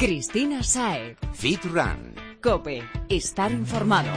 Cristina Sae. Fit Run. Cope. Estar informado.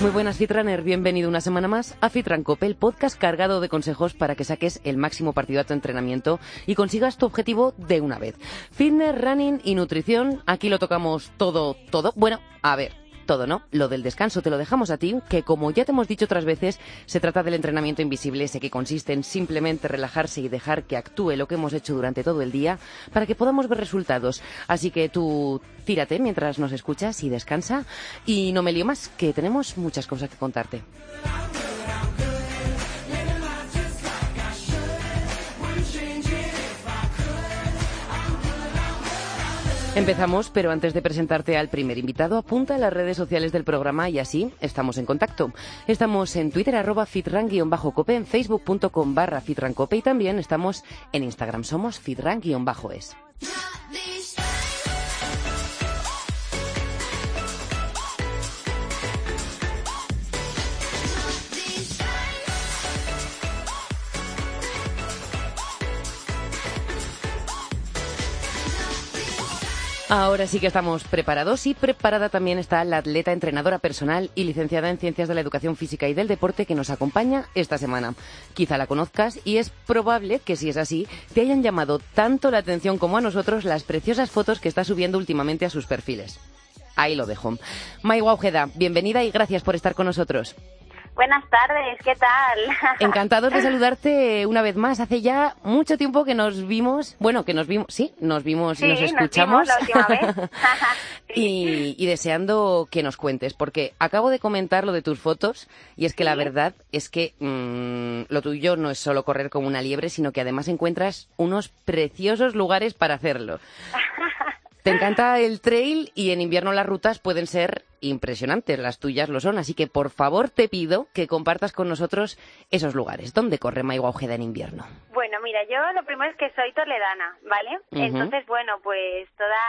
Muy buenas Fitrunner, bienvenido una semana más a Fitran Cope, el podcast cargado de consejos para que saques el máximo partido a tu entrenamiento y consigas tu objetivo de una vez. Fitness, running y nutrición, aquí lo tocamos todo, todo. Bueno, a ver, todo, ¿no? Lo del descanso te lo dejamos a ti, que como ya te hemos dicho otras veces, se trata del entrenamiento invisible, ese que consiste en simplemente relajarse y dejar que actúe lo que hemos hecho durante todo el día para que podamos ver resultados. Así que tú tírate mientras nos escuchas y descansa. Y no me lío más, que tenemos muchas cosas que contarte. Empezamos, pero antes de presentarte al primer invitado, apunta a las redes sociales del programa y así estamos en contacto. Estamos en Twitter, arroba fitran-cope, en facebook.com barra fitrancope y también estamos en Instagram, somos fitran-es. Ahora sí que estamos preparados y preparada también está la atleta entrenadora personal y licenciada en Ciencias de la Educación Física y del Deporte que nos acompaña esta semana. Quizá la conozcas y es probable que si es así te hayan llamado tanto la atención como a nosotros las preciosas fotos que está subiendo últimamente a sus perfiles. Ahí lo dejo. Maiwa Ojeda, bienvenida y gracias por estar con nosotros. Buenas tardes, ¿qué tal? Encantados de saludarte una vez más. Hace ya mucho tiempo que nos vimos, bueno, que nos vimos, sí, nos vimos y nos escuchamos. Nos vimos la última vez. y, y, deseando que nos cuentes, porque acabo de comentar lo de tus fotos y es que la verdad es que mmm, lo tuyo no es solo correr como una liebre, sino que además encuentras unos preciosos lugares para hacerlo. Te encanta el trail y en invierno las rutas pueden ser impresionantes, las tuyas lo son, así que por favor te pido que compartas con nosotros esos lugares. ¿Dónde corre Maiwa Ojeda en invierno? Bueno, mira, yo lo primero es que soy toledana, ¿vale? Uh -huh. Entonces, bueno, pues toda,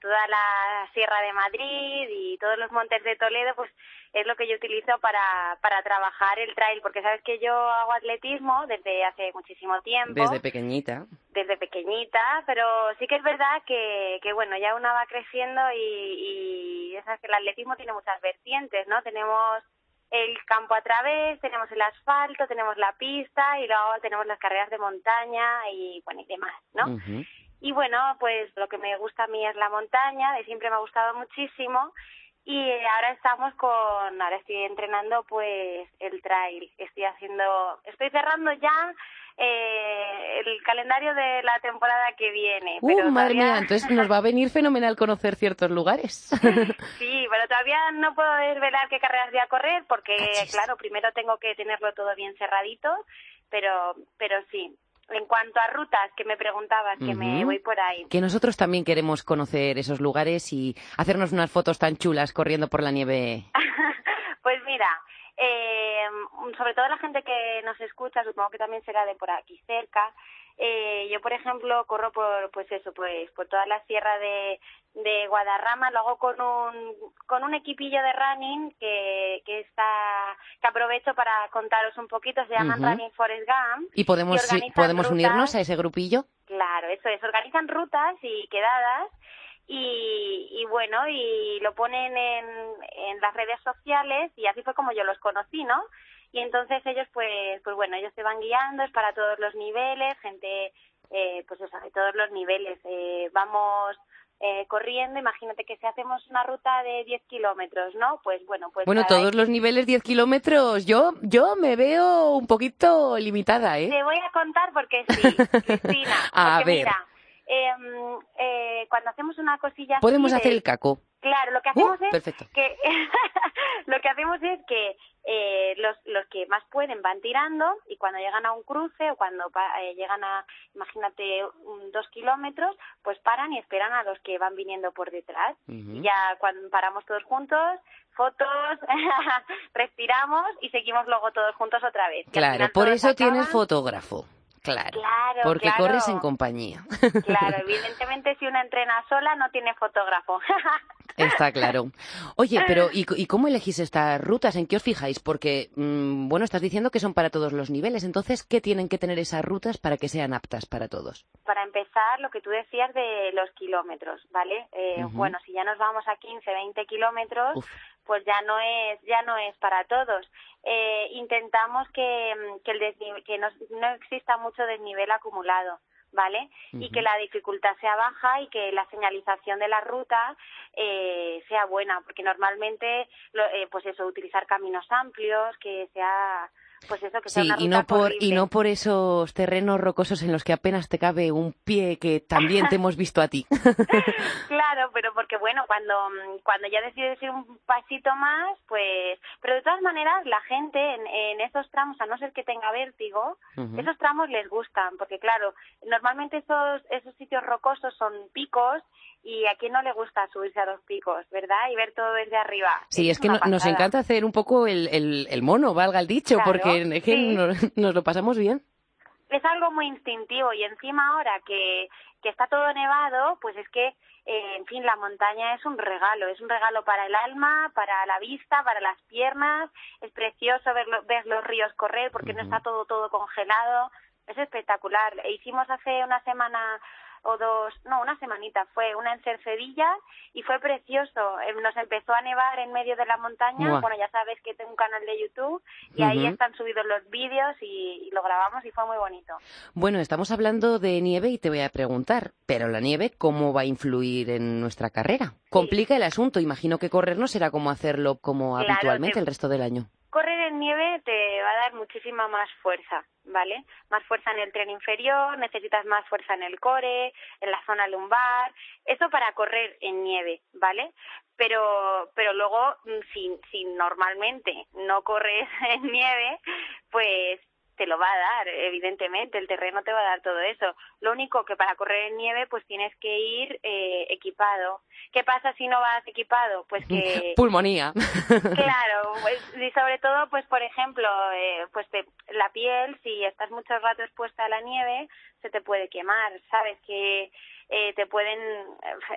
toda la Sierra de Madrid y todos los montes de Toledo, pues es lo que yo utilizo para, para trabajar el trail, porque sabes que yo hago atletismo desde hace muchísimo tiempo. Desde pequeñita. Desde pequeñita, pero sí que es verdad que, que bueno, ya una va creciendo y, y sabes que el atletismo tiene muchas vertientes, ¿no? Tenemos el campo a través, tenemos el asfalto, tenemos la pista y luego tenemos las carreras de montaña y bueno, y demás, ¿no? Uh -huh. Y bueno, pues lo que me gusta a mí es la montaña, de siempre me ha gustado muchísimo y ahora estamos con, ahora estoy entrenando pues el trail, estoy haciendo, estoy cerrando ya eh, el calendario de la temporada que viene. Uh, pero madre todavía... mía, entonces nos va a venir fenomenal conocer ciertos lugares. sí, pero todavía no puedo desvelar qué carreras voy a correr porque, claro, primero tengo que tenerlo todo bien cerradito, pero, pero sí, en cuanto a rutas que me preguntabas, que uh -huh. me voy por ahí. Que nosotros también queremos conocer esos lugares y hacernos unas fotos tan chulas corriendo por la nieve. pues mira, eh, sobre todo la gente que nos escucha, supongo que también será de por aquí cerca. Eh, yo, por ejemplo, corro por, pues eso, pues por toda la sierra de, de Guadarrama, lo hago con un, con un equipillo de running que, que está, que aprovecho para contaros un poquito, se llaman uh -huh. Running Forest Gump. ¿Y podemos, podemos rutas, unirnos a ese grupillo? Claro, eso es, organizan rutas y quedadas y, y bueno, y lo ponen en, en las redes sociales y así fue como yo los conocí, ¿no? y entonces ellos pues pues bueno ellos te van guiando es para todos los niveles gente eh, pues eso de todos los niveles. Eh, vamos eh, corriendo imagínate que si hacemos una ruta de 10 kilómetros no pues bueno pues bueno todos los niveles 10 kilómetros yo yo me veo un poquito limitada eh te voy a contar porque sí Cristina a porque ver. mira, eh, eh, cuando hacemos una cosilla podemos así hacer el caco claro lo que hacemos uh, es perfecto. que lo que hacemos es que eh, los, los que más pueden van tirando y cuando llegan a un cruce o cuando eh, llegan a, imagínate, un, dos kilómetros, pues paran y esperan a los que van viniendo por detrás. Uh -huh. Y ya cuando paramos todos juntos, fotos, respiramos y seguimos luego todos juntos otra vez. Claro, por eso acaban... tienes fotógrafo. Claro, claro, porque claro. corres en compañía. Claro, evidentemente si una entrena sola no tiene fotógrafo. Está claro. Oye, pero ¿y, cómo elegís estas rutas? ¿En qué os fijáis? Porque, mm, bueno, estás diciendo que son para todos los niveles. Entonces, ¿qué tienen que tener esas rutas para que sean aptas para todos? Para empezar, lo que tú decías de los kilómetros, ¿vale? Eh, bueno, si ya nos vamos a 15, 20 kilómetros, pues ya no es ya no es para todos. Eh, intentamos que, que, el que no, no exista mucho desnivel acumulado. ¿vale? Y que la dificultad sea baja y que la señalización de la ruta eh, sea buena, porque normalmente, eh, pues eso, utilizar caminos amplios, que sea pues eso que sí, y no por y no por esos terrenos rocosos en los que apenas te cabe un pie que también te hemos visto a ti. claro, pero porque bueno, cuando cuando ya decides ir un pasito más, pues pero de todas maneras la gente en, en esos tramos, a no ser que tenga vértigo, esos tramos les gustan, porque claro, normalmente esos esos sitios rocosos son picos y a quién no le gusta subirse a los picos, ¿verdad? Y ver todo desde arriba. Sí, es, que nos encanta hacer un poco el, el, mono, valga el dicho, porque es que nos, lo pasamos bien. Es algo muy instintivo y encima ahora que, que está todo nevado, pues es que, eh, en fin, la montaña es un regalo, es un regalo para el alma, para la vista, para las piernas, es precioso ver, ver los ríos correr porque no está todo, todo congelado, es espectacular. E hicimos hace una semana o dos, no, una semanita fue, una en Cercedilla y fue precioso. Eh, nos empezó a nevar en medio de la montaña. Bueno, ya sabes que tengo un canal de YouTube y ahí están subidos los vídeos y, lo grabamos y fue muy bonito. Bueno, estamos hablando de nieve y te voy a preguntar, pero la nieve, ¿cómo va a influir en nuestra carrera? Complica el asunto. Imagino que correr no será como hacerlo como habitualmente el resto del año correr en nieve te va a dar muchísima más fuerza, ¿vale? Más fuerza en el tren inferior, necesitas más fuerza en el core, en la zona lumbar, eso para correr en nieve, ¿vale? Pero, pero luego, mm, si, si normalmente no corres en nieve, pues te lo va a dar, evidentemente, el terreno te va a dar todo eso. Lo único que para correr en nieve, pues tienes que ir eh, equipado. ¿Qué pasa si no vas equipado? Pues que... Pulmonía. Claro, pues, y sobre todo, pues por ejemplo, eh, pues la piel, si estás mucho rato expuesta a la nieve, se te puede quemar, ¿sabes? Que eh, te pueden,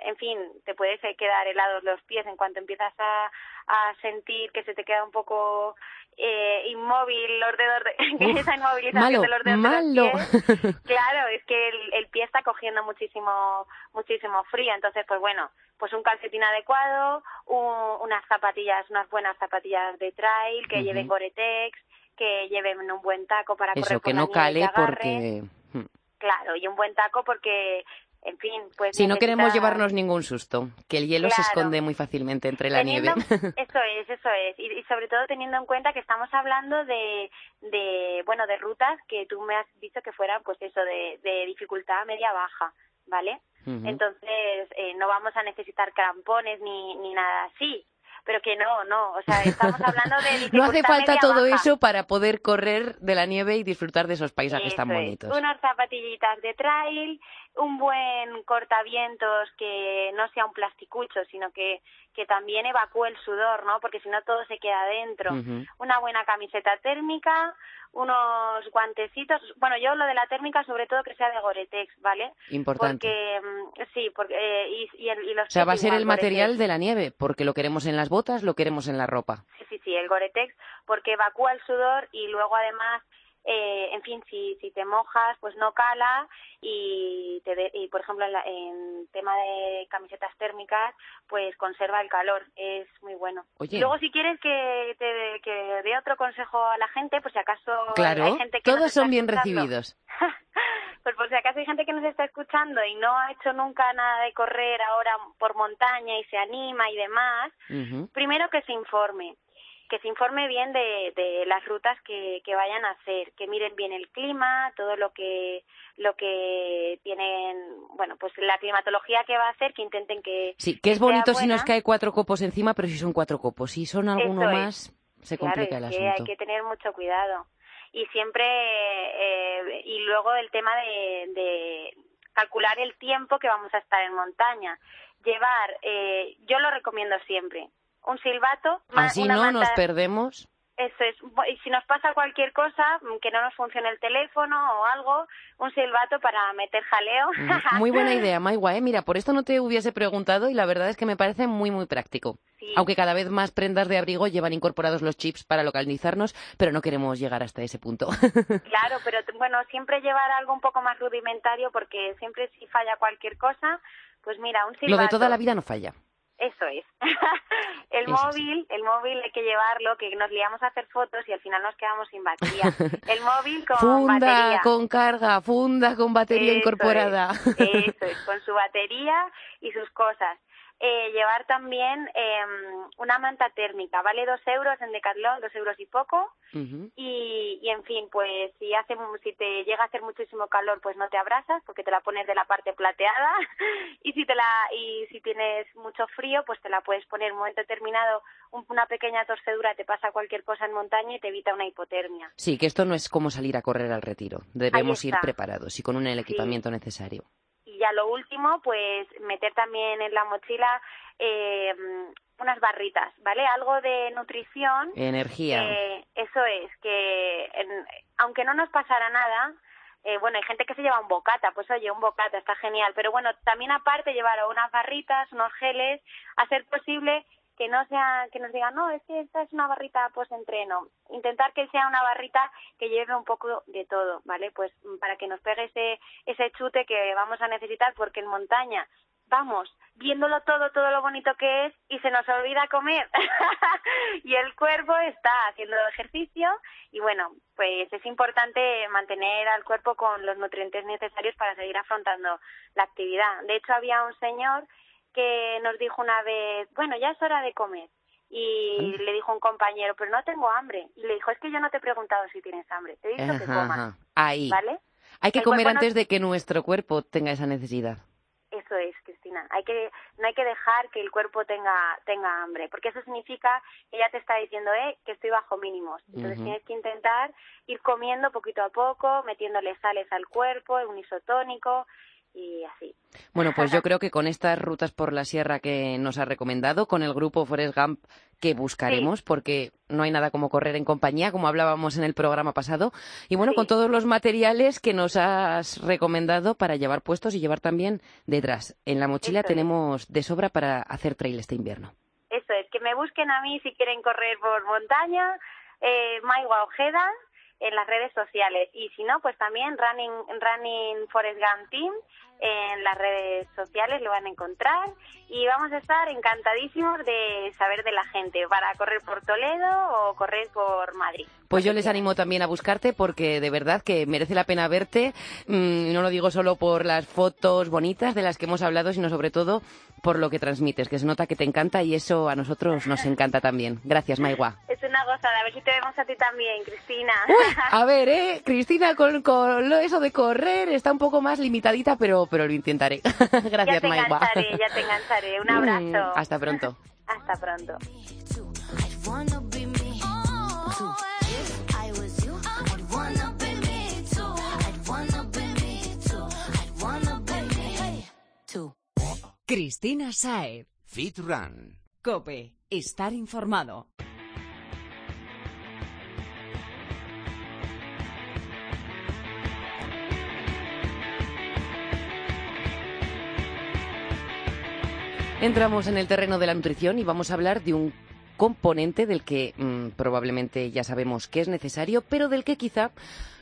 en fin, te puedes quedar helados los pies en cuanto empiezas a, a sentir que se te queda un poco eh, inmóvil los dedos de, esa inmovilización de los dedos malo. claro es que el, pie está cogiendo muchísimo muchísimo frío entonces pues bueno pues un calcetín adecuado unas zapatillas unas buenas zapatillas de trail que lleven Gore-Tex que lleven un buen taco para eso correr que no cale porque hmm. claro y un buen taco porque en fin, pues... Si no queremos llevarnos ningún susto, que el hielo se esconde muy fácilmente entre la nieve. Eso es, eso es. Y, sobre todo teniendo en cuenta que estamos hablando de, de, bueno, de rutas que tú me has dicho que fueran, pues eso, de, de dificultad media-baja, ¿vale? Entonces, eh, no vamos a necesitar crampones ni, ni nada así pero que no, no, o sea, estamos hablando de No hace falta todo eso para poder correr de la nieve y disfrutar de esos paisajes tan bonitos. Unas zapatillitas de trail, un buen cortavientos que no sea un plasticucho, sino que, que también evacúe el sudor, ¿no? Porque si no todo se queda dentro. Una buena camiseta térmica, unos guantecitos. Bueno, yo lo de la térmica, sobre todo que sea de Goretex, ¿vale? Importante. Porque, mm, sí, porque, eh, y, y, los. O sea, va a ser el material de la nieve, porque lo queremos en las botas, lo queremos en la ropa. Sí, sí, sí, el Goretex, porque evacúa el sudor y luego además eh, en fin, si, si te mojas, pues no cala y, te y por ejemplo, en, en, tema de camisetas térmicas, pues conserva el calor, es muy bueno. Luego, si quieres que te que dé otro consejo a la gente, pues si acaso claro, hay gente que todos son bien recibidos. pues por si acaso hay gente que nos está escuchando y no ha hecho nunca nada de correr ahora por montaña y se anima y demás, primero que se informe que se informe bien de, de las rutas que, que, vayan a hacer, que miren bien el clima, todo lo que lo que tienen, bueno, pues la climatología que va a hacer, que intenten que sí, que es bonito si nos cae cuatro copos encima, pero si son cuatro copos, si son alguno más se complica el asunto. hay que tener mucho cuidado. Y siempre eh, y luego el tema de, de calcular el tiempo que vamos a estar en montaña. Llevar, eh, yo lo recomiendo siempre, un silbato. Así no nos perdemos. Eso es. Y si nos pasa cualquier cosa, mm, que no nos funcione el teléfono o algo, un silbato para meter jaleo. Muy buena idea, Maigua. ¿eh? Mira, por esto no te hubiese preguntado y la verdad es que me parece muy, muy práctico. Aunque cada vez más prendas de abrigo llevan incorporados los chips para localizarnos, pero no queremos llegar hasta ese punto. claro, pero bueno, siempre llevar algo un poco más rudimentario porque siempre si falla cualquier cosa, pues mira, un silbato. Lo de toda la vida no falla. Eso es. el móvil, el móvil hay que llevarlo, que nos liamos a hacer fotos y al final nos quedamos sin batería. El móvil con funda con carga, funda con batería incorporada. eso es, con su batería y sus cosas eh, llevar también eh, una manta térmica, vale dos euros en Decathlon, dos euros y poco, y, y, en fin, pues si hace si te llega a hacer muchísimo calor, pues no te abrasas porque te la pones de la parte plateada, y si te la y si tienes mucho frío, pues te la puedes poner en un momento determinado, una pequeña torcedura te pasa cualquier cosa en montaña y te evita una hipotermia. Sí, que esto no es como salir a correr al retiro, debemos ir preparados y con un equipamiento necesario ya lo último, pues meter también en la mochila eh, unas barritas, ¿vale? Algo de nutrición. Energía. Eh, eso es, que aunque no nos pasara nada, eh, bueno, hay gente que se lleva un bocata, pues oye, un bocata está genial, pero bueno, también aparte llevar unas barritas, unos geles, a ser posible que no sea que nos digan no es que esta es una barrita pues entreno intentar que sea una barrita que lleve un poco de todo vale pues para que nos pegue ese ese chute que vamos a necesitar porque en montaña vamos viéndolo todo todo lo bonito que es y se nos olvida comer. Y el cuerpo está haciendo ejercicio y bueno pues es importante mantener al cuerpo con los nutrientes necesarios para seguir afrontando la actividad. De hecho había un señor que nos dijo una vez, bueno, ya es hora de comer. Y le dijo un compañero, pero no tengo hambre. Y le dijo, es que yo no te he preguntado si tienes hambre, te he dicho que comas. Ahí. ¿Vale? Hay que comer antes de que nuestro cuerpo tenga esa necesidad. Eso es, Cristina. Hay que, no hay que dejar que el cuerpo tenga, tenga hambre, porque eso significa que ya te está diciendo, eh, que estoy bajo mínimos. Entonces tienes que intentar ir comiendo poquito a poco, metiéndole sales al cuerpo, un isotónico, y así. Bueno, pues yo creo que con estas rutas por la sierra que nos ha recomendado, con el grupo Forest Gump que buscaremos, porque no hay nada como correr en compañía, como hablábamos en el programa pasado, y bueno, con todos los materiales que nos has recomendado para llevar puestos y llevar también detrás. En la mochila tenemos de sobra para hacer trail este invierno. Eso es, que me busquen a mí si quieren correr por montaña, eh, Maigua Ojeda, en las redes sociales y si no pues también Running Running Forest Gump Team en las redes sociales lo van a encontrar y vamos a estar encantadísimos de saber de la gente para correr por Toledo o correr por Madrid. Pues yo les animo también a buscarte porque de verdad que merece la pena verte. Mm, no lo digo solo por las fotos bonitas de las que hemos hablado, sino sobre todo por lo que transmites, que se nota que te encanta y eso a nosotros nos encanta también. Gracias, Maigua. Es una gozada, a ver si te vemos a ti también, Cristina. a ver, ¿eh? Cristina, con, con eso de correr está un poco más limitadita, pero, pero lo intentaré. Gracias, ya te Maigua. ya te engancharé. Un abrazo. Mm, hasta pronto. hasta pronto. Cristina Saez. Fit Run. Cope. Estar informado. Entramos en el terreno de la nutrición y vamos a hablar de un componente del que mm, probablemente ya sabemos que es necesario, pero del que quizá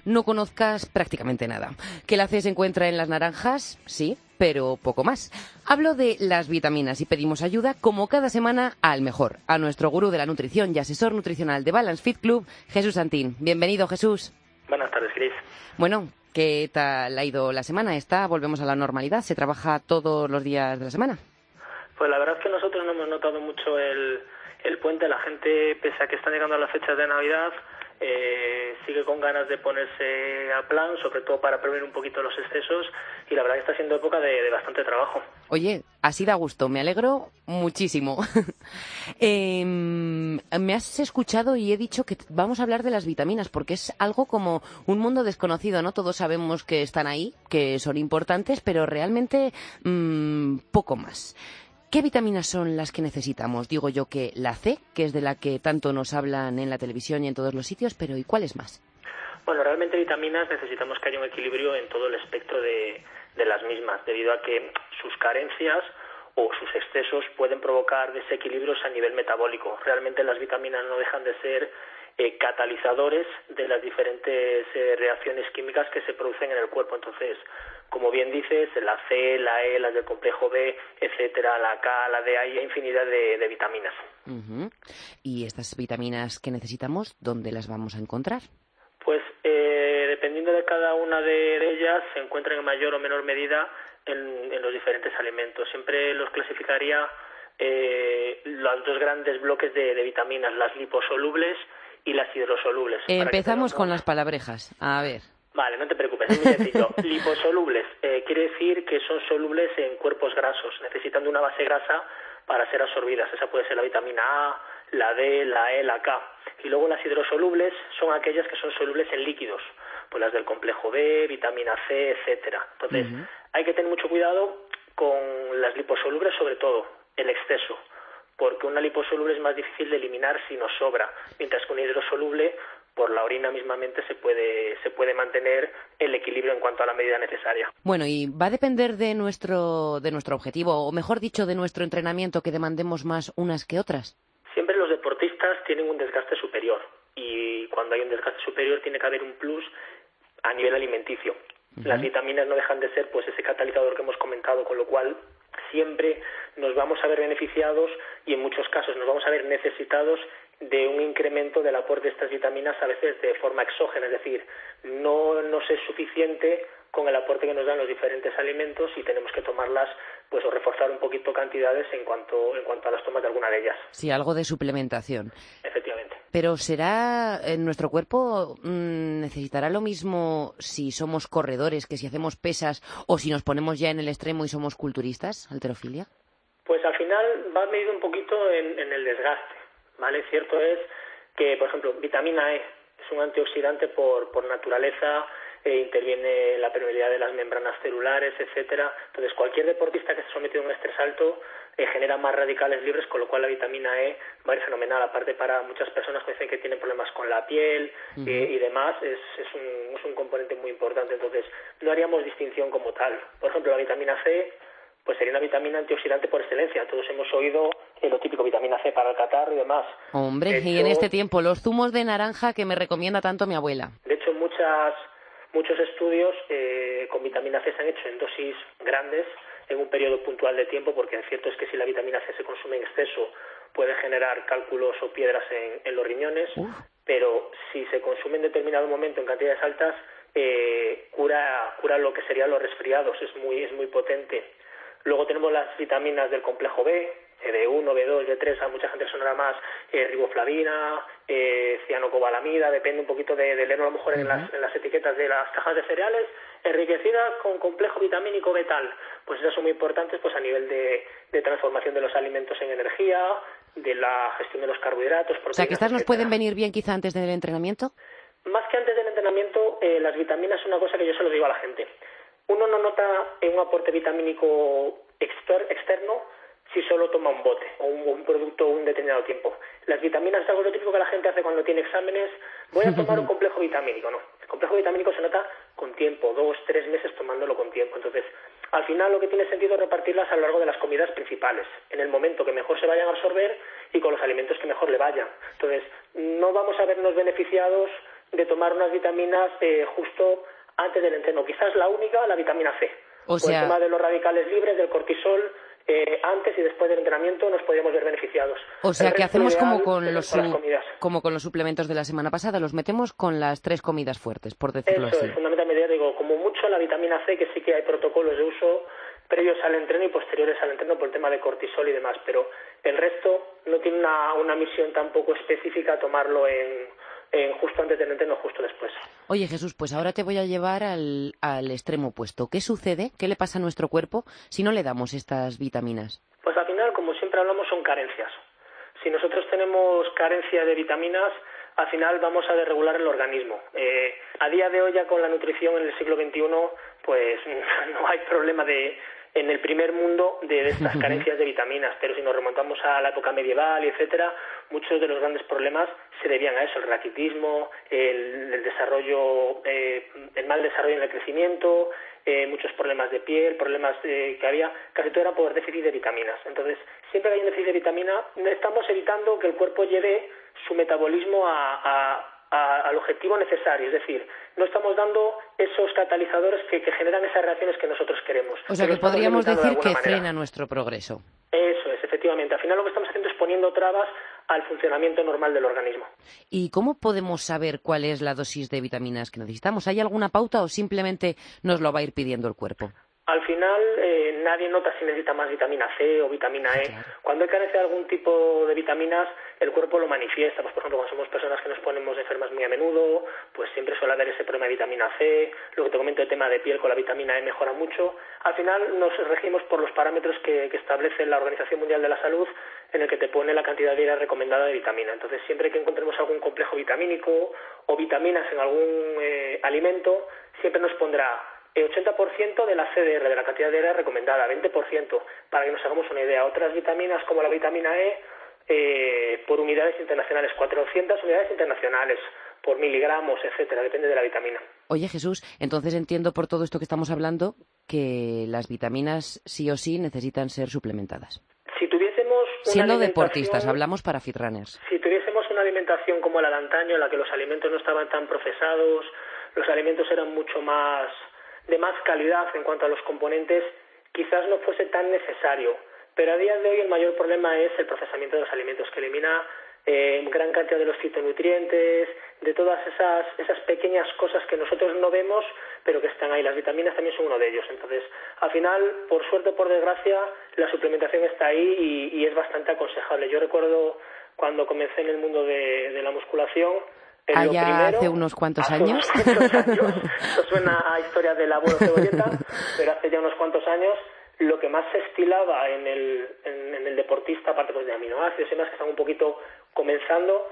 no conozcas prácticamente nada. Que la C se encuentra en las naranjas, sí, pero poco más. Hablo de las vitaminas y pedimos ayuda, como cada semana, al mejor, a nuestro gurú de la nutrición y asesor nutricional de Balance Fit Club, Jesús Santín. Bienvenido, Jesús. Buenas tardes, Cris. Bueno, ¿qué tal ha ido la semana? ¿Está? Volvemos a la normalidad. ¿Se trabaja todos los días de la semana? Pues la verdad es que nosotros no hemos notado mucho el, el puente. La gente, pese a que están llegando las fechas de Navidad, eh, sigue con ganas de ponerse a plan, sobre todo para prevenir un poquito los excesos y la verdad que está siendo época de, bastante trabajo. Oye, así da gusto, me alegro muchísimo. Em, me has escuchado y he dicho que vamos a hablar de las vitaminas porque es algo como un mundo desconocido, ¿no? Todos sabemos que están ahí, que son importantes, pero realmente mm, poco más. ¿Qué vitaminas son las que necesitamos? Digo yo que la C, que es de la que tanto nos hablan en la televisión y en todos los sitios, pero ¿y cuáles más? Bueno, realmente vitaminas necesitamos que haya un equilibrio en todo el espectro de, de las mismas, debido a que sus carencias o sus excesos pueden provocar desequilibrios a nivel metabólico. Realmente las vitaminas no dejan de ser eh, catalizadores de las diferentes eh, reacciones químicas que se producen en el cuerpo. Entonces, como bien dices, la C, la E, las del complejo B, etcétera, la K, la D, hay infinidad de, vitaminas. ¿Y estas vitaminas que necesitamos, dónde las vamos a encontrar? Pues eh, dependiendo de cada una de, ellas, se encuentran en mayor o menor medida en, los diferentes alimentos. Siempre los clasificaría eh, los dos grandes bloques de, vitaminas, las liposolubles y las hidrosolubles. Empezamos con las palabrejas. A ver. Vale, no te preocupes, es muy sencillo. liposolubles eh, quiere decir que son solubles en cuerpos grasos, necesitan de una base grasa para ser absorbidas. Esa puede ser la vitamina A, la D, la E, la K. Y luego las hidrosolubles son aquellas que son solubles en líquidos, pues las del complejo B, vitamina C, etcétera. Entonces, hay que tener mucho cuidado con las liposolubles, sobre todo el exceso, porque una liposoluble es más difícil de eliminar si nos sobra, mientras que una hidrosoluble por la orina mismamente se puede, se puede mantener el equilibrio en cuanto a la medida necesaria. Bueno, y va a depender de nuestro, de nuestro objetivo, o mejor dicho, de nuestro entrenamiento, que demandemos más unas que otras. Siempre los deportistas tienen un desgaste superior y cuando hay un desgaste superior tiene que haber un plus a nivel alimenticio. Las vitaminas no dejan de ser pues ese catalizador que hemos comentado, con lo cual siempre nos vamos a ver beneficiados y en muchos casos nos vamos a ver necesitados de un incremento del aporte de estas vitaminas a veces de forma exógena, es decir, no nos es suficiente con el aporte que nos dan los diferentes alimentos y tenemos que tomarlas pues o reforzar un poquito cantidades en cuanto en cuanto a las tomas de alguna de ellas. Sí, algo de suplementación. Efectivamente. Pero será en nuestro cuerpo mm, necesitará lo mismo si somos corredores que si hacemos pesas o si nos ponemos ya en el extremo y somos culturistas, alterofilia. Pues al final va medido un poquito en el desgaste ¿vale? Cierto es que, por ejemplo, vitamina E es un antioxidante por, por naturaleza, eh, interviene en la permeabilidad de las membranas celulares, etcétera. Entonces, cualquier deportista que esté sometido a un estrés alto eh, genera más radicales libres, con lo cual la vitamina E va a ir fenomenal. Aparte, para muchas personas que dicen que tienen problemas con la piel eh, y demás, es, es, un, es un componente muy importante. Entonces, no haríamos distinción como tal. Por ejemplo, la vitamina C pues sería una vitamina antioxidante por excelencia. Todos hemos oído lo típico, vitamina C para el catarro y demás. Hombre, y en este tiempo, los zumos de naranja que me recomienda tanto mi abuela. De hecho, muchas, muchos estudios eh, con vitamina C se han hecho en dosis grandes en un periodo puntual de tiempo, porque es cierto es que si la vitamina C se consume en exceso puede generar cálculos o piedras en, los riñones, pero si se consume en determinado momento en cantidades altas, eh, cura, cura lo que serían los resfriados, es muy, es muy potente. Luego tenemos las vitaminas del complejo B, B1, B2, B3, a mucha gente sonará más eh, riboflavina, eh, cianocobalamida, depende un poquito de, leerlo a lo mejor en, las, en las etiquetas de las cajas de cereales, enriquecidas con complejo vitamínico B tal. Pues esas son muy importantes pues a nivel de, transformación de los alimentos en energía, de la gestión de los carbohidratos. O sea, que estas nos pueden venir bien quizá antes del entrenamiento. Más que antes del entrenamiento, eh, las vitaminas son una cosa que yo se lo digo a la gente uno no nota un aporte vitamínico externo si solo toma un bote o un, producto un determinado tiempo. Las vitaminas es algo lo típico que la gente hace cuando tiene exámenes. Voy a tomar un complejo vitamínico. No, el complejo vitamínico se nota con tiempo, dos, tres meses tomándolo con tiempo. Entonces, al final lo que tiene sentido es repartirlas a lo largo de las comidas principales, en el momento que mejor se vayan a absorber y con los alimentos que mejor le vayan. Entonces, no vamos a vernos beneficiados de tomar unas vitaminas eh, justo antes del entreno. Quizás la única, la vitamina C. O sea... el tema de los radicales libres, del cortisol, eh, antes y después del entrenamiento nos podríamos ver beneficiados. O sea que hacemos como con, los, como con los suplementos de la semana pasada, los metemos con las tres comidas fuertes, por decirlo Eso así. Es, fundamentalmente, digo, como mucho la vitamina C, que sí que hay protocolos de uso previos al entreno y posteriores al entreno por el tema de cortisol y demás, pero el resto no tiene una, una misión tampoco específica tomarlo en justo antes del entreno, justo después. Oye Jesús, pues ahora te voy a llevar al, al extremo opuesto. ¿Qué sucede? ¿Qué le pasa a nuestro cuerpo si no le damos estas vitaminas? Pues al final, como siempre hablamos, son carencias. Si nosotros tenemos carencia de vitaminas, al final vamos a desregular el organismo. Eh, a día de hoy, ya con la nutrición en el siglo XXI, pues no hay problema de, en el primer mundo de estas carencias de vitaminas pero si nos remontamos a la época medieval etcétera, muchos de los grandes problemas se debían a eso, el raquitismo, el, desarrollo, eh, el mal desarrollo en el crecimiento, eh, muchos problemas de piel, problemas que había, casi todo era por déficit de vitaminas. Entonces, siempre que hay un déficit de vitamina, estamos evitando que el cuerpo lleve su metabolismo a al objetivo necesario, es decir, no estamos dando esos catalizadores que, generan esas reacciones que nosotros queremos. O sea, que podríamos decir que frena nuestro progreso. Eso es, efectivamente. Al final lo que estamos haciendo es poniendo trabas al funcionamiento normal del organismo. ¿Y cómo podemos saber cuál es la dosis de vitaminas que necesitamos? ¿Hay alguna pauta o simplemente nos lo va a ir pidiendo el cuerpo? Al final eh, nadie nota si necesita más vitamina C o vitamina E. Cuando hay carencia de algún tipo de vitaminas, el cuerpo lo manifiesta. Pues, por ejemplo, cuando somos personas que nos ponemos enfermas muy a menudo, pues siempre suele haber ese problema de vitamina C. Lo que te comento, el tema de piel con la vitamina E mejora mucho. Al final nos regimos por los parámetros que, establece la Organización Mundial de la Salud, en el que te pone la cantidad diaria recomendada de vitamina. Entonces, siempre que encontremos algún complejo vitamínico o vitaminas en algún eh, alimento, siempre nos pondrá el 80% de la CDR, de la cantidad de R recomendada, 20%, para que nos hagamos una idea. Otras vitaminas como la vitamina E, eh, por unidades internacionales, 400 unidades internacionales, por miligramos, etcétera, depende de la vitamina. Oye Jesús, entonces entiendo por todo esto que estamos hablando que las vitaminas sí o sí necesitan ser suplementadas. Si tuviésemos Siendo deportistas, hablamos para fitrunners. Si tuviésemos una alimentación como la de antaño, en la que los alimentos no estaban tan procesados, los alimentos eran mucho más de más calidad en cuanto a los componentes, quizás no fuese tan necesario. Pero a día de hoy el mayor problema es el procesamiento de los alimentos, que elimina eh, gran cantidad de los fitonutrientes, de todas esas, esas pequeñas cosas que nosotros no vemos, pero que están ahí. Las vitaminas también son uno de ellos. Entonces, al final, por suerte o por desgracia, la suplementación está ahí y, es bastante aconsejable. Yo recuerdo cuando comencé en el mundo de la musculación, allá hace unos cuantos años. Esto suena a historia del abuelo cebolleta, pero hace ya unos cuantos años lo que más se estilaba en el, en, el deportista, aparte pues, de aminoácidos y demás que están un poquito comenzando,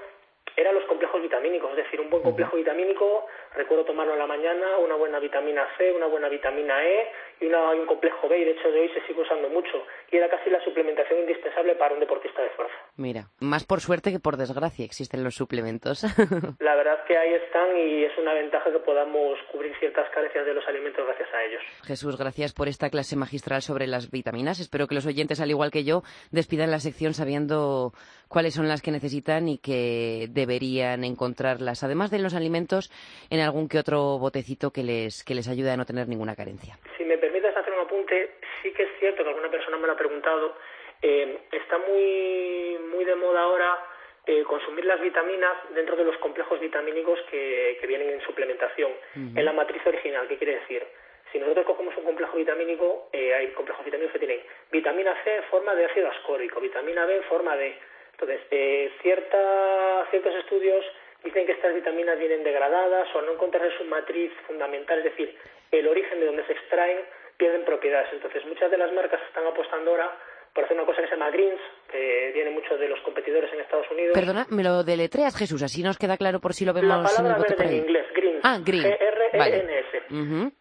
eran los complejos vitamínicos, es decir, un buen complejo vitamínico, recuerdo tomarlo en la mañana, una buena vitamina C, una buena vitamina E y, un complejo B, y de hecho de hoy se sigue usando mucho, y era casi la suplementación indispensable para un deportista de fuerza. Mira, más por suerte que por desgracia existen los suplementos. la verdad que ahí están y es una ventaja que podamos cubrir ciertas carencias de los alimentos gracias a ellos. Jesús, gracias por esta clase magistral sobre las vitaminas. Espero que los oyentes, al igual que yo, despidan la sección sabiendo cuáles son las que necesitan y que deberían encontrarlas, además de los alimentos, en algún que otro botecito que les, que les ayude a no tener ninguna carencia. Si me permites hacer un apunte, sí que es cierto que alguna persona me lo ha preguntado, eh, está muy, muy de moda ahora eh, consumir las vitaminas dentro de los complejos vitamínicos que, vienen en suplementación, en la matriz original. ¿Qué quiere decir? Si nosotros cogemos un complejo vitamínico, eh, hay complejos vitamínicos que tienen vitamina C en forma de ácido ascórbico, vitamina B en forma de entonces, eh, ciertos estudios dicen que estas vitaminas vienen degradadas o no encontrar su matriz fundamental, es decir, el origen de donde se extraen, pierden propiedades. Entonces, muchas de las marcas están apostando ahora por hacer una cosa que se llama Greens, que viene muchos de los competidores en Estados Unidos. Perdona, me lo deletreas, Jesús, así nos queda claro por si lo vemos La palabra en verde en inglés, Greens. Ah, Green. G-R-E-N-S.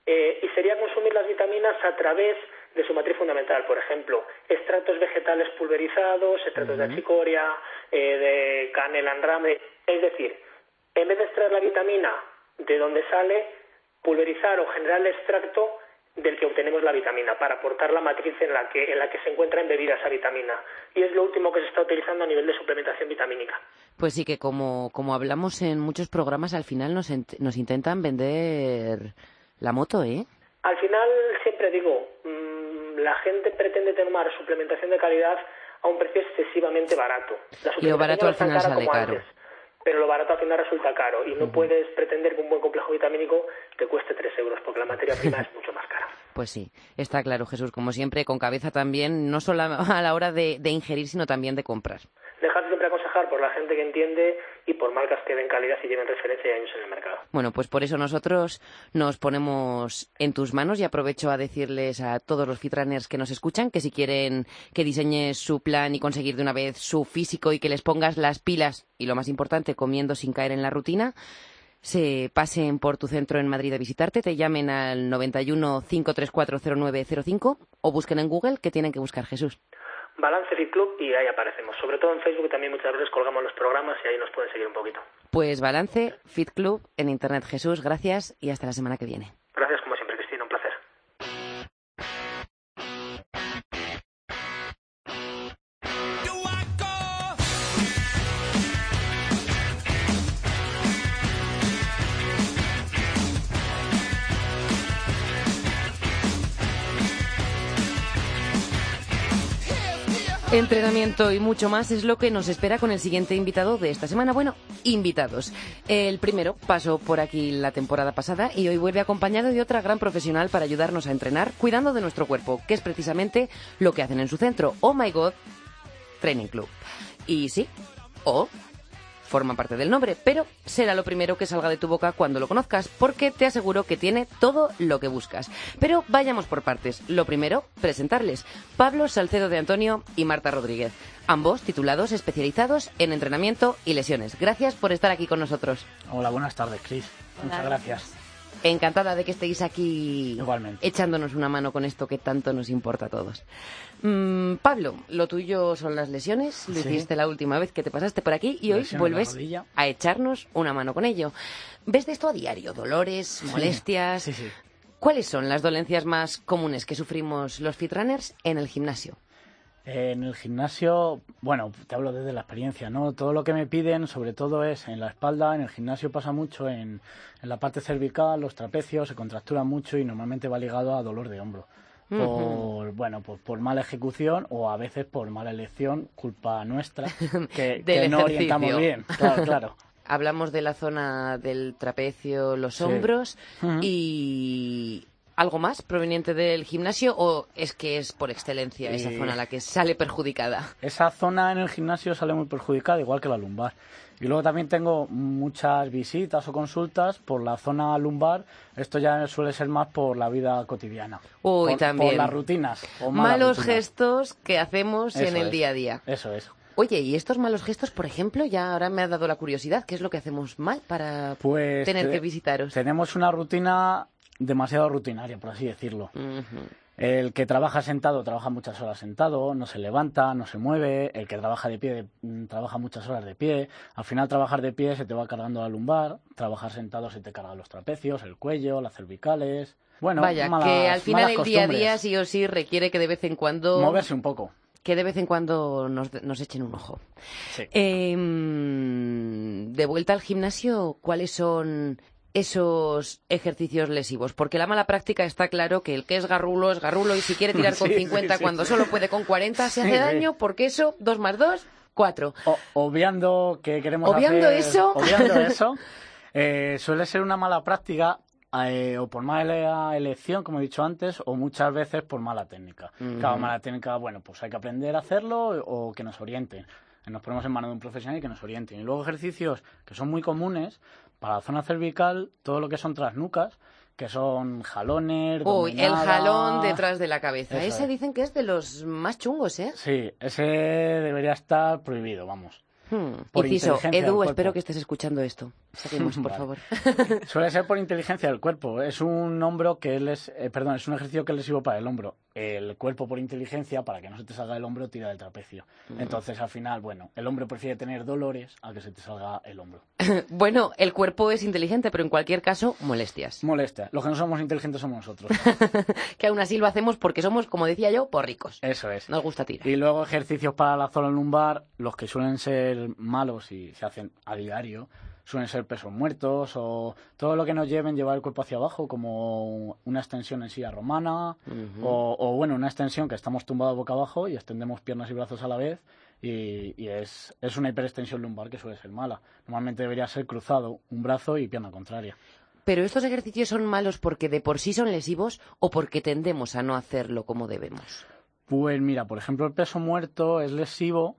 Eh, y sería consumir las vitaminas a través de su matriz fundamental, por ejemplo, extractos vegetales pulverizados, extractos de achicoria, eh, de canela en rame, es decir, en vez de extraer la vitamina de donde sale, pulverizar o generar el extracto del que obtenemos la vitamina para aportar la matriz en la que en la que se encuentra embebida esa vitamina y es lo último que se está utilizando a nivel de suplementación vitamínica. Pues sí que como como hablamos en muchos programas al final nos nos intentan vender la moto, ¿eh? Al final siempre digo, la gente pretende tomar suplementación de calidad a un precio excesivamente barato. y lo barato al final sale caro pero lo barato al final resulta caro y no puedes pretender que un buen complejo vitamínico te cueste 3 euros porque la materia prima es mucho más cara. Pues sí, está claro Jesús, como siempre, con cabeza también, no solo a la hora de, de ingerir, sino también de comprar. Dejar siempre aconsejar por la gente que entiende y por marcas que den calidad y lleven referencia y años en el mercado. Bueno, pues por eso nosotros nos ponemos en tus manos y aprovecho a decirles a todos los fitrunners que nos escuchan que si quieren que diseñes su plan y conseguir de una vez su físico y que les pongas las pilas y lo más importante, comiendo sin caer en la rutina, se pasen por tu centro en Madrid a visitarte, te llamen al 91 534 0905 o busquen en Google que tienen que buscar Jesús. Balance Fit Club y ahí aparecemos. Sobre todo en Facebook también muchas veces colgamos los programas y ahí nos pueden seguir un poquito. Pues Balance Fit Club en Internet. Jesús, gracias y hasta la semana que viene. Entrenamiento y mucho más es lo que nos espera con el siguiente invitado de esta semana. Bueno, invitados. El primero pasó por aquí la temporada pasada y hoy vuelve acompañado de otra gran profesional para ayudarnos a entrenar cuidando de nuestro cuerpo, que es precisamente lo que hacen en su centro. Oh my God, Training Club. Y sí, O forma parte del nombre, pero será lo primero que salga de tu boca cuando lo conozcas, porque te aseguro que tiene todo lo que buscas. Pero vayamos por partes. Lo primero, presentarles. Pablo Salcedo de Antonio y Marta Rodríguez, ambos titulados especializados en entrenamiento y lesiones. Gracias por estar aquí con nosotros. Hola, buenas tardes, Cris. Muchas gracias. Encantada de que estéis aquí Igualmente. echándonos una mano con esto que tanto nos importa a todos. Mm, Pablo, lo tuyo son las lesiones. Lo Sí. hiciste la última vez que te pasaste por aquí y hoy Lesión vuelves a echarnos una mano con ello. ¿Ves de esto a diario? ¿Dolores? ¿Molestias? Sí, sí. ¿Cuáles son las dolencias más comunes que sufrimos los fitrunners en el gimnasio? Eh, En el gimnasio, bueno, te hablo desde la experiencia, ¿no? Todo lo que me piden, sobre todo, es en la espalda. En el gimnasio pasa mucho en, en la parte cervical, los trapecios se contracturan mucho y normalmente va ligado a dolor de hombro. Por, bueno, pues por mala ejecución o a veces por mala elección, culpa nuestra, que, no orientamos bien. Claro, claro. Hablamos de la zona del trapecio, los Sí. hombros y algo más proveniente del gimnasio o es que es por excelencia esa Eh, zona la que sale perjudicada. Esa zona en el gimnasio sale muy perjudicada, igual que la lumbar. Y luego también tengo muchas visitas o consultas por la zona lumbar. Esto ya suele ser más por la vida cotidiana. Uy, por, también. Por las rutinas. o Malos rutinas. gestos que hacemos en el es. día a día. Eso es. Oye, y estos malos gestos, por ejemplo, ya ahora me ha dado la curiosidad, ¿qué es lo que hacemos mal para Pues tener te- que visitaros? Tenemos una rutina demasiado rutinaria, por así decirlo. El que trabaja sentado trabaja muchas horas sentado, no se levanta, no se mueve. El que trabaja de pie mm, trabaja muchas horas de pie. Al final trabajar de pie se te va cargando la lumbar, trabajar sentado se te cargan los trapecios, el cuello, las cervicales. Bueno, Vaya, malas- que al final el día a día sí o sí requiere que de vez en cuando moverse un poco. que de vez en cuando nos, nos echen un ojo. Sí. Eh, mm, de vuelta al gimnasio, ¿cuáles son esos ejercicios lesivos? Porque la mala práctica está claro que el que es garrulo es garrulo y si quiere tirar con Sí, sí, 50 sí. cuando solo puede con 40 se hace daño porque eso, 2 más 2, 4. O- obviando que queremos Obviando hacer- eso. obviando eso, eh, suele ser una mala práctica eh, o por mala elección, como he dicho antes, o muchas veces por mala técnica. Claro, mala técnica, bueno, pues hay que aprender a hacerlo o que nos orienten. Nos ponemos en manos de un profesional y que nos orienten. Y luego ejercicios que son muy comunes para la zona cervical, todo lo que son trasnucas, que son jalones, Uy, el jalón detrás de la cabeza. Eso Ese es. dicen que es de los más chungos, ¿eh? Sí, ese debería estar prohibido, vamos. Hmm. Por Inciso, Edu, espero que estés escuchando esto. Seguimos, por Vale. favor. Suele ser por inteligencia del cuerpo. Es un hombro que él es, eh, perdón, es un ejercicio que es lesivo para el hombro. El cuerpo por inteligencia, para que no se te salga el hombro, tira del trapecio. Entonces, al final, bueno, el hombre prefiere tener dolores a que se te salga el hombro. bueno, el cuerpo es inteligente, pero en cualquier caso, molestias. Molesta. Los que no somos inteligentes somos nosotros. que aún así lo hacemos porque somos, como decía yo, porricos. Eso es. Nos gusta tirar. Y luego ejercicios para la zona lumbar, los que suelen ser malos y se hacen a diario, suelen ser pesos muertos o todo lo que nos lleven llevar el cuerpo hacia abajo, como una extensión en silla romana o, o, bueno, una extensión que estamos tumbados boca abajo y extendemos piernas y brazos a la vez y, y es, es una hiperextensión lumbar que suele ser mala. Normalmente debería ser cruzado, un brazo y pierna contraria. Pero estos ejercicios son malos porque de por sí son lesivos o porque tendemos a no hacerlo como debemos. Pues mira, por ejemplo, el peso muerto es lesivo.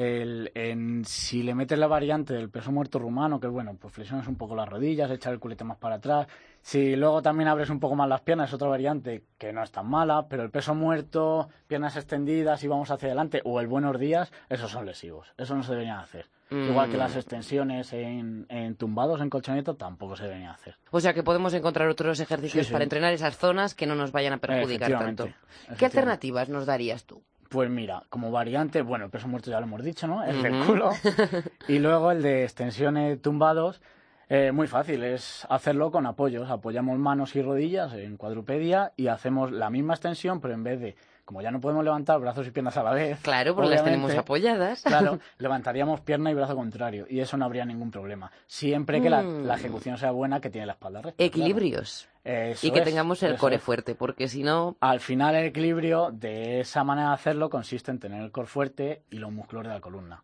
El, en, si le metes la variante del peso muerto rumano, que bueno, pues flexionas un poco las rodillas, echar el culete más para atrás. Si luego también abres un poco más las piernas, es otra variante que no es tan mala, pero el peso muerto, piernas extendidas y vamos hacia adelante, o el buenos días, esos son lesivos. Eso no se deberían hacer. Mm. Igual que las extensiones en, en tumbados, en colchoneta, tampoco se deberían hacer. O sea que podemos encontrar otros ejercicios Sí, sí. para entrenar esas zonas que no nos vayan a perjudicar tanto. ¿Qué alternativas nos darías tú? Pues mira, como variante, bueno, el peso muerto ya lo hemos dicho, ¿no? El del culo. Y luego el de extensiones tumbados, eh, muy fácil, es hacerlo con apoyos. Apoyamos manos y rodillas en cuadrupedia y hacemos la misma extensión, pero en vez de, como ya no podemos levantar brazos y piernas a la vez. Claro, porque las tenemos apoyadas. Claro, levantaríamos pierna y brazo contrario y eso no habría ningún problema. Siempre que la, Mm. la ejecución sea buena, que tiene la espalda recta. Equilibrios. Y que es, tengamos el core es. fuerte, porque si no, Al final el equilibrio de esa manera de hacerlo consiste en tener el core fuerte y los músculos de la columna.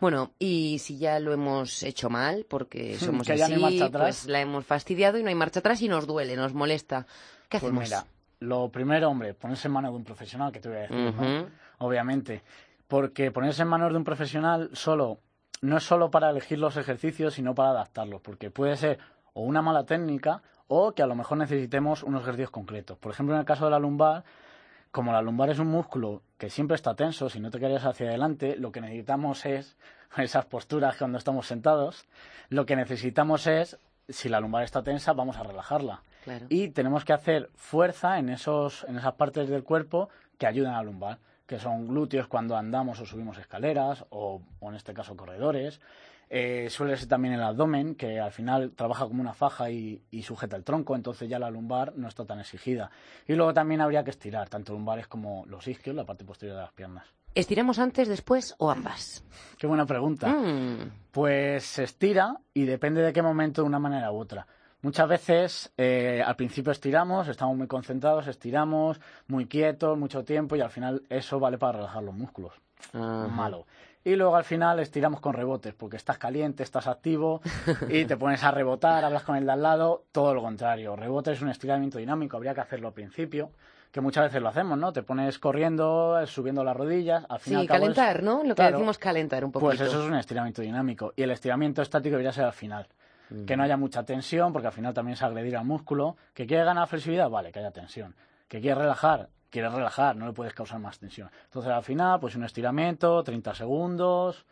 Bueno, y si ya lo hemos hecho mal, porque somos Que ya así, no hay marcha atrás. pues la hemos fastidiado y no hay marcha atrás y nos duele, nos molesta. ¿Qué Pues hacemos? mira, lo primero, hombre, ponerse en manos de un profesional, que te voy a decir, obviamente. Porque ponerse en manos de un profesional solo no es solo para elegir los ejercicios, sino para adaptarlos. Porque puede ser o una mala técnica o que a lo mejor necesitemos unos ejercicios concretos. Por ejemplo, en el caso de la lumbar, como la lumbar es un músculo que siempre está tenso, si no te querías hacia adelante, lo que necesitamos es esas posturas cuando estamos sentados, lo que necesitamos es, si la lumbar está tensa, vamos a relajarla. Claro. Y tenemos que hacer fuerza en, esos, en esas partes del cuerpo que ayudan a la lumbar, que son glúteos cuando andamos o subimos escaleras, o, o en este caso corredores. Eh, suele ser también el abdomen, que al final trabaja como una faja y, y sujeta el tronco, entonces ya la lumbar no está tan exigida. Y luego también habría que estirar, tanto lumbares como los isquios, la parte posterior de las piernas. ¿Estiramos antes, después o ambas? Qué buena pregunta. Mm. Pues se estira y depende de qué momento de una manera u otra. Muchas veces eh, al principio estiramos, estamos muy concentrados, estiramos, muy quietos, mucho tiempo y al final eso vale para relajar los músculos. Ajá. Malo. Y luego al final estiramos con rebotes, porque estás caliente, estás activo y te pones a rebotar, hablas con el de al lado, todo lo contrario. Rebote es un estiramiento dinámico, habría que hacerlo al principio, que muchas veces lo hacemos, ¿no? Te pones corriendo, subiendo las rodillas, al fin y Sí, al es- calentar, ¿no? Lo que Claro. decimos calentar un poquito. pues eso es un estiramiento dinámico. Y el estiramiento estático debería ser al final. Que no haya mucha tensión, porque al final también es agredir al músculo. ¿Que quiere ganar flexibilidad? Vale, que haya tensión. ¿Que quiere relajar? Quieres relajar, no le puedes causar más tensión. Entonces al final, pues un estiramiento, 30 segundos.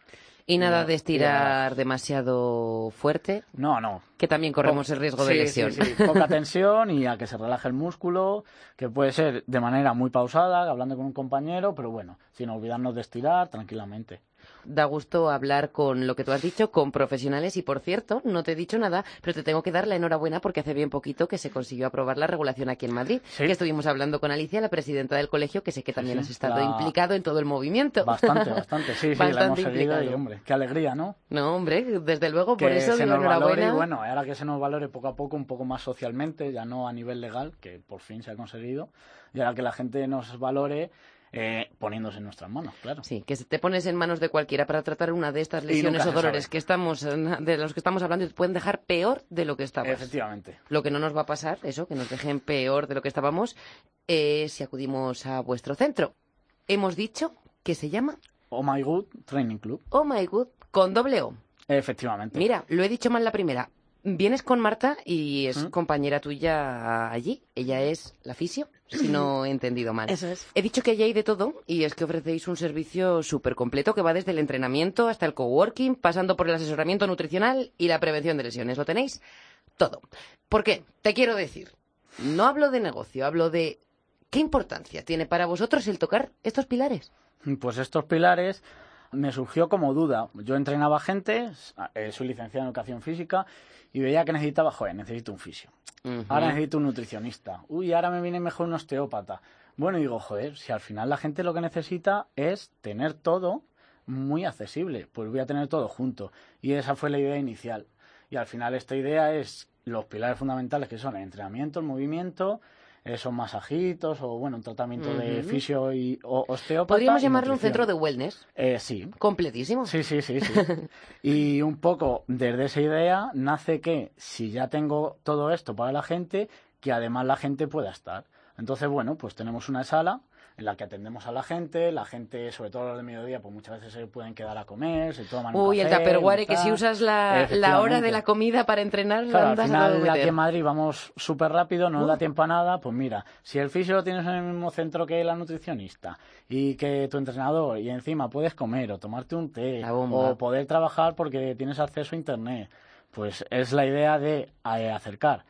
Y nada de estirar demasiado fuerte, No, no. Que también corremos el riesgo de sí, lesión. sí, sí. Poca tensión y a que se relaje el músculo, que puede ser de manera muy pausada, hablando con un compañero, pero bueno, sin olvidarnos de estirar tranquilamente. Da gusto hablar con lo que tú has dicho, con profesionales. Y por cierto, no te he dicho nada, pero te tengo que dar la enhorabuena porque hace bien poquito que se consiguió aprobar la regulación aquí en Madrid. Sí. Que estuvimos hablando con Alicia, la presidenta del colegio, que sé que también sí, has estado la- implicado en todo el movimiento. Bastante, bastante. Sí, sí, la hemos seguido y, hombre, qué alegría, ¿no? No, hombre, desde luego, que por eso se digo nos enhorabuena. y bueno, ahora que se nos valore poco a poco, un poco más socialmente, ya no a nivel legal, que por fin se ha conseguido, y ahora que la gente nos valore eh, poniéndose en nuestras manos, claro. Sí, que te pones en manos de cualquiera para tratar una de estas lesiones o dolores que estamos, de los que estamos hablando y te pueden dejar peor de lo que estabas. Efectivamente. Lo que no nos va a pasar, eso, que nos dejen peor de lo que estábamos, es si acudimos a vuestro centro. Hemos dicho que se llama Oh My Good Training Club. Oh My Good con doble O. Efectivamente. Mira, lo he dicho mal la primera. Vienes con Marta y es ¿Mm? compañera tuya allí. Ella es la fisio, si no he entendido mal. Eso es. He dicho que allí hay de todo y es que ofrecéis un servicio súper completo que va desde el entrenamiento hasta el coworking, pasando por el asesoramiento nutricional y la prevención de lesiones. ¿Lo tenéis? Todo. ¿Por qué? Te quiero decir, no hablo de negocio, hablo de qué importancia tiene para vosotros el tocar estos pilares. Pues estos pilares me surgió como duda. Yo entrenaba gente, eh, soy licenciado en educación física y veía que necesitaba, joder, necesito un fisio. Ahora necesito un nutricionista. Uy, ahora me viene mejor un osteópata. Bueno, digo, joder, si al final la gente lo que necesita es tener todo muy accesible, pues voy a tener todo junto. Y esa fue la idea inicial. Y al final esta idea es los pilares fundamentales que son el entrenamiento, el movimiento, esos masajitos o bueno, un tratamiento de fisio y o, osteópata. Podríamos y llamarlo un centro de wellness. Eh, sí, Completísimo. Sí, sí, sí, sí. Y un poco desde esa idea nace que si ya tengo todo esto para la gente, que además la gente pueda estar. Entonces, bueno, pues tenemos una sala en la que atendemos a la gente, la gente, sobre todo a los de mediodía, pues muchas veces se pueden quedar a comer, se toman un Uy, el café, Tupperware, un que si usas la, la hora de la comida para entrenar, Claro, al andas a todo final aquí meter. en Madrid vamos súper rápido, no da tiempo a nada, pues mira, si el fisio lo tienes en el mismo centro que la nutricionista y que tu entrenador y encima puedes comer o tomarte un té o poder trabajar porque tienes acceso a internet, pues es la idea de eh, acercar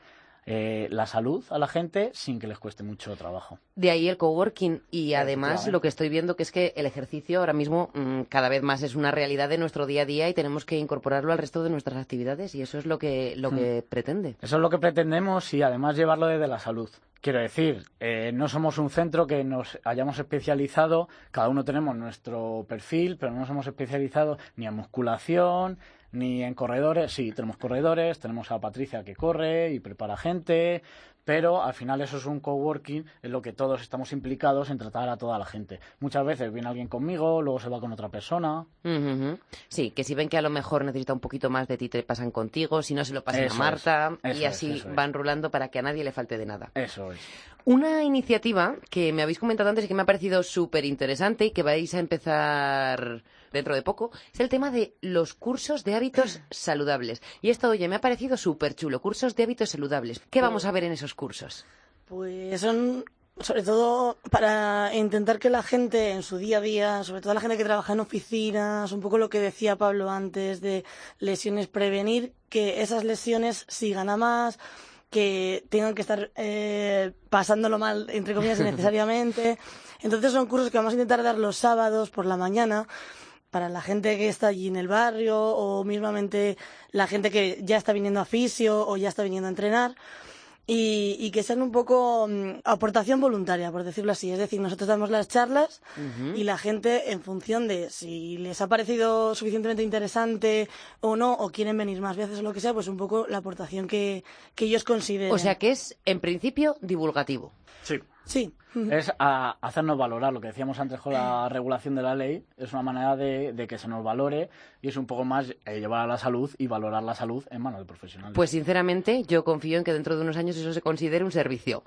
eh, la salud a la gente sin que les cueste mucho trabajo. De ahí el coworking y además lo que estoy viendo que es que el ejercicio ahora mismo mm, cada vez más es una realidad de nuestro día a día y tenemos que incorporarlo al resto de nuestras actividades y eso es lo que lo que pretende. Eso es lo que pretendemos y además llevarlo desde la salud. Quiero decir, eh, no somos un centro que nos hayamos especializado, cada uno tenemos nuestro perfil, pero no nos hemos especializado ni en musculación, ni en corredores. Sí, tenemos corredores, tenemos a Patricia que corre y prepara gente, pero al final eso es un coworking en lo que todos estamos implicados en tratar a toda la gente. Muchas veces viene alguien conmigo, luego se va con otra persona. Sí, que si ven que a lo mejor necesita un poquito más de ti, te pasan contigo, si no se lo pasan Eso a Marta y así es. van rulando para que a nadie le falte de nada. Eso es. Una iniciativa que me habéis comentado antes y que me ha parecido súper interesante y que vais a empezar dentro de poco es el tema de los cursos de hábitos saludables. Y esto, oye, me ha parecido súper chulo, cursos de hábitos saludables. ¿Qué vamos a ver en esos cursos? Pues son sobre todo para intentar que la gente en su día a día, sobre todo la gente que trabaja en oficinas, un poco lo que decía Pablo antes de lesiones prevenir, que esas lesiones sigan a más, que tengan que estar eh, pasándolo mal, entre comillas, innecesariamente. Entonces son cursos que vamos a intentar dar los sábados por la mañana para la gente que está allí en el barrio o mismamente la gente que ya está viniendo a fisio o ya está viniendo a entrenar y, y que sean un poco mm, aportación voluntaria, por decirlo así. Es decir, nosotros damos las charlas y la gente, en función de si les ha parecido suficientemente interesante o no, o quieren venir más veces o lo que sea, pues un poco la aportación que, que ellos consideren. O sea que es, en principio, divulgativo. Sí. Sí. Es a hacernos valorar lo que decíamos antes con la regulación de la ley. Es una manera de, de que se nos valore y es un poco más eh, llevar a la salud y valorar la salud en manos de profesionales. Pues sinceramente, yo confío en que dentro de unos años eso se considere un servicio.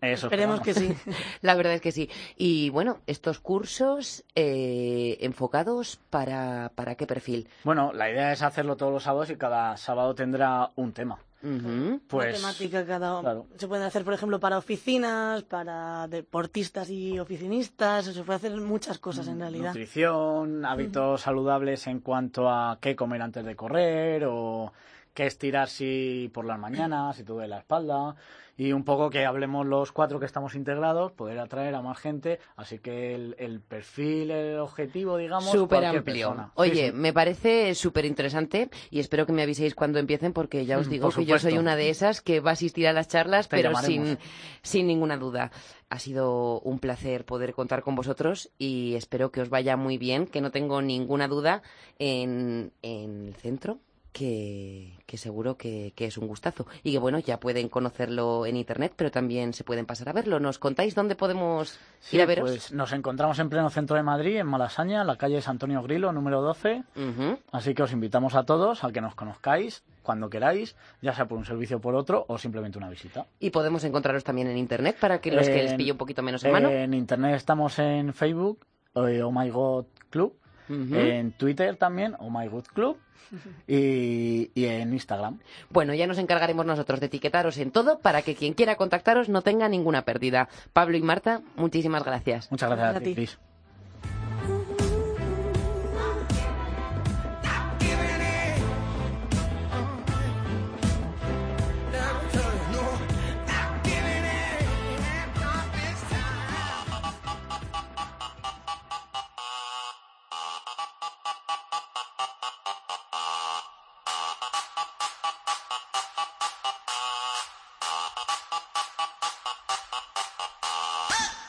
Eso Esperemos que sí. La verdad es que sí. Y bueno, estos cursos eh, enfocados para, para qué perfil. Bueno, la idea es hacerlo todos los sábados y cada sábado tendrá un tema. Pues, Una temática cada claro. Se puede hacer, por ejemplo, para oficinas, para deportistas y oficinistas, se puede hacer muchas cosas en realidad. Nutrición, hábitos saludables en cuanto a qué comer antes de correr o qué estirar si por las mañanas, si te duele la espalda. Y un poco que hablemos los cuatro que estamos integrados, poder atraer a más gente. Así que el, el perfil, el objetivo, digamos, Súper amplio. persona. Oye, sí. me parece súper interesante y espero que me aviséis cuando empiecen porque ya os Mm, digo que yo soy una de esas que va a asistir a las charlas, Te pero llamaremos. sin, sin ninguna duda. Ha sido un placer poder contar con vosotros y espero que os vaya muy bien, que no tengo ninguna duda en, en el centro. Que, que seguro que, que es un gustazo. Y que bueno, ya pueden conocerlo en internet, pero también se pueden pasar a verlo. ¿Nos contáis dónde podemos Sí, ir a veros? pues nos encontramos en pleno centro de Madrid, en Malasaña, en la calle San Antonio Grilo, número 12. Ujú. Así que os invitamos a todos a que nos conozcáis cuando queráis, ya sea por un servicio o por otro, o simplemente una visita. Y podemos encontraros también en internet para que los que les pille un poquito menos en mano. En internet estamos en Facebook, eh, Oh My God Club, En Twitter también, Oh My God Club, y, y en Instagram. Bueno, ya nos encargaremos nosotros de etiquetaros en todo para que quien quiera contactaros no tenga ninguna pérdida. Pablo y Marta, muchísimas gracias. Muchas gracias a Gracias a ti, ti. Cris.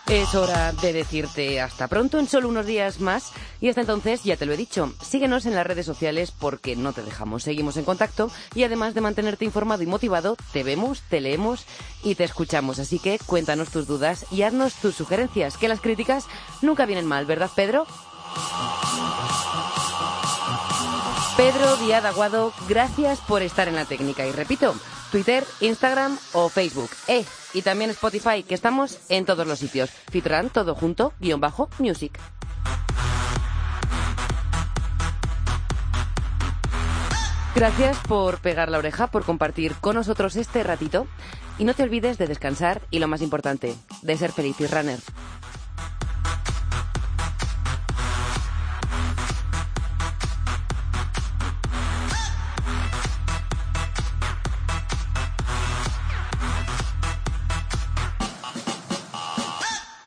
Es hora de decirte hasta pronto en solo unos días más y hasta entonces ya te lo he dicho, síguenos en las redes sociales porque no te dejamos, seguimos en contacto y además de mantenerte informado y motivado, te vemos, te leemos y te escuchamos, así que cuéntanos tus dudas y haznos tus sugerencias, que las críticas nunca vienen mal, ¿verdad Pedro? Pedro Díaz Aguado, gracias por estar en la técnica. Y repito, Twitter, Instagram o Facebook. Eh, y también Spotify, que estamos en todos los sitios. Fitran, todo junto, guion bajo, music. Gracias por pegar la oreja, por compartir con nosotros este ratito. Y no te olvides de descansar y lo más importante, de ser feliz y runner.